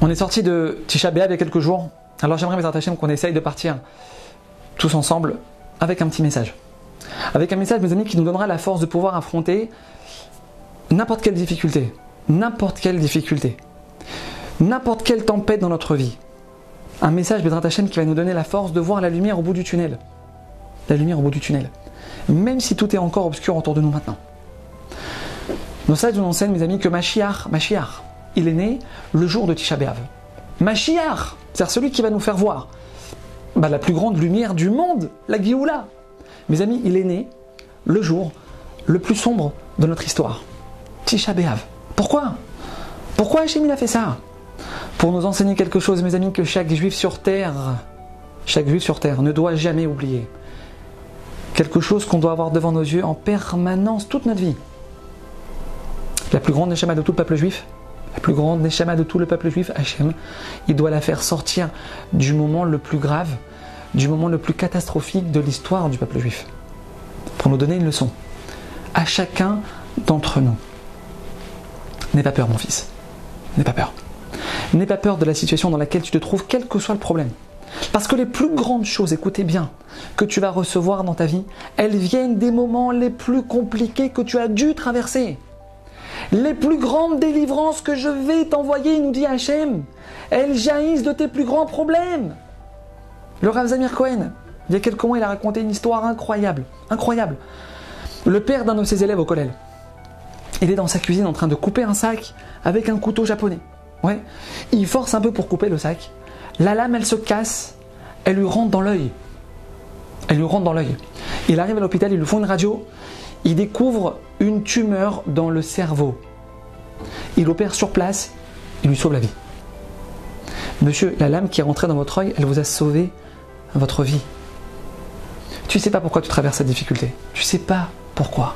On est sorti de Tisha B'Av il y a quelques jours. Alors j'aimerais, mes Hachem, qu'on essaye de partir tous ensemble avec un petit message. Avec un message, mes amis, qui nous donnera la force de pouvoir affronter n'importe quelle difficulté. N'importe quelle difficulté. N'importe quelle tempête dans notre vie. Un message, Bédrat Hachem, qui va nous donner la force de voir la lumière au bout du tunnel. La lumière au bout du tunnel. Même si tout est encore obscur autour de nous maintenant. Nos sages nous enseignent, mes amis, que Mashiach, Mashiach, il est né le jour de Tisha B'Av. Mashiach, c'est-à-dire celui qui va nous faire voir bah, la plus grande lumière du monde, la Géoula. Mes amis, il est né le jour le plus sombre de notre histoire. Tisha B'Av. Pourquoi? Pourquoi Hachem il a fait ça? Pour nous enseigner quelque chose, mes amis, que chaque juif sur terre, chaque juif sur terre ne doit jamais oublier. Quelque chose qu'on doit avoir devant nos yeux en permanence toute notre vie. La plus grande Neshama de tout le peuple juif, la plus grande Neshama de tout le peuple juif, Hachem, il doit la faire sortir du moment le plus grave, du moment le plus catastrophique de l'histoire du peuple juif. Pour nous donner une leçon. À chacun d'entre nous. N'aie pas peur, mon fils. N'aie pas peur. N'aie pas peur de la situation dans laquelle tu te trouves, quel que soit le problème. Parce que les plus grandes choses, écoutez bien, que tu vas recevoir dans ta vie, elles viennent des moments les plus compliqués que tu as dû traverser. Les plus grandes délivrances que je vais t'envoyer, nous dit Hachem, elles jaillissent de tes plus grands problèmes. Le Rav Zamir Cohen, il y a quelques mois, il a raconté une histoire incroyable. Incroyable. Le père d'un de ses élèves au collège, il est dans sa cuisine en train de couper un sac avec un couteau japonais. Ouais. Il force un peu pour couper le sac. La lame, elle se casse. Elle lui rentre dans l'œil. Elle lui rentre dans l'œil. Il arrive à l'hôpital, ils lui font une radio. Il découvre une tumeur dans le cerveau. Il opère sur place. Il lui sauve la vie. Monsieur, la lame qui est rentrée dans votre œil, elle vous a sauvé votre vie. Tu ne sais pas pourquoi tu traverses cette difficulté. Tu ne sais pas pourquoi.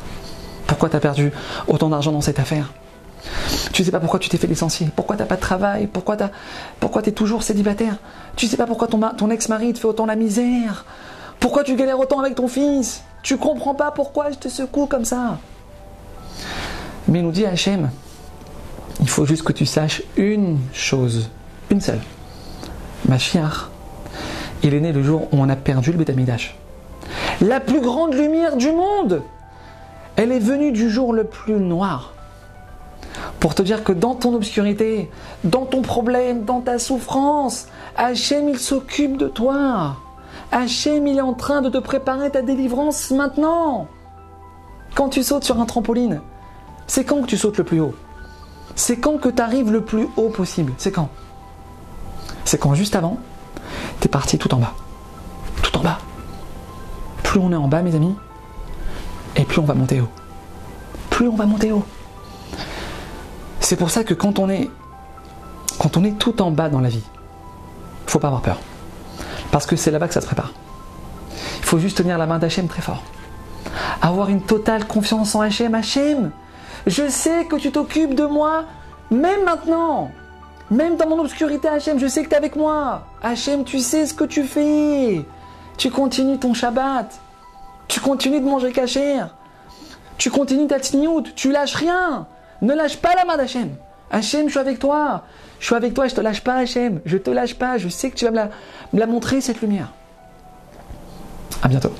Pourquoi tu as perdu autant d'argent dans cette affaire Tu ne sais pas pourquoi tu t'es fait licencier. Pourquoi tu n'as pas de travail Pourquoi tu es toujours célibataire Tu ne sais pas pourquoi ton, ton ex-mari te fait autant la misère Pourquoi tu galères autant avec ton fils Tu comprends pas pourquoi je te secoue comme ça Mais nous dit Hachem, il faut juste que tu saches une chose, une seule. Machiar, il est né le jour où on a perdu le Betamidash. La plus grande lumière du monde, elle est venue du jour le plus noir. Pour te dire que dans ton obscurité, dans ton problème, dans ta souffrance, Hachem il s'occupe de toi. Hachem il est en train de te préparer ta délivrance maintenant. Quand tu sautes sur un trampoline, c'est quand que tu sautes le plus haut? C'est quand que tu arrives le plus haut possible? C'est quand? C'est quand juste avant, tu es parti tout en bas. Tout en bas. Plus on est en bas, mes amis, et plus on va monter haut. Plus on va monter haut. C'est pour ça que quand on est quand on est tout en bas dans la vie, faut pas avoir peur. Parce que c'est là-bas que ça se prépare. Il faut juste tenir la main d'Hachem très fort. Avoir une totale confiance en Hachem. Hachem, je sais que tu t'occupes de moi, même maintenant. Même dans mon obscurité, Hachem, je sais que tu es avec moi. Hachem, tu sais ce que tu fais. Tu continues ton Shabbat. Tu continues de manger cachère. Tu continues ta tniout. Tu lâches rien. Ne lâche pas la main d'Hachem. Hachem, je suis avec toi. Je suis avec toi, je te lâche pas, Hachem. Je te lâche pas. Je sais que tu vas me la, me la montrer, cette lumière. À bientôt.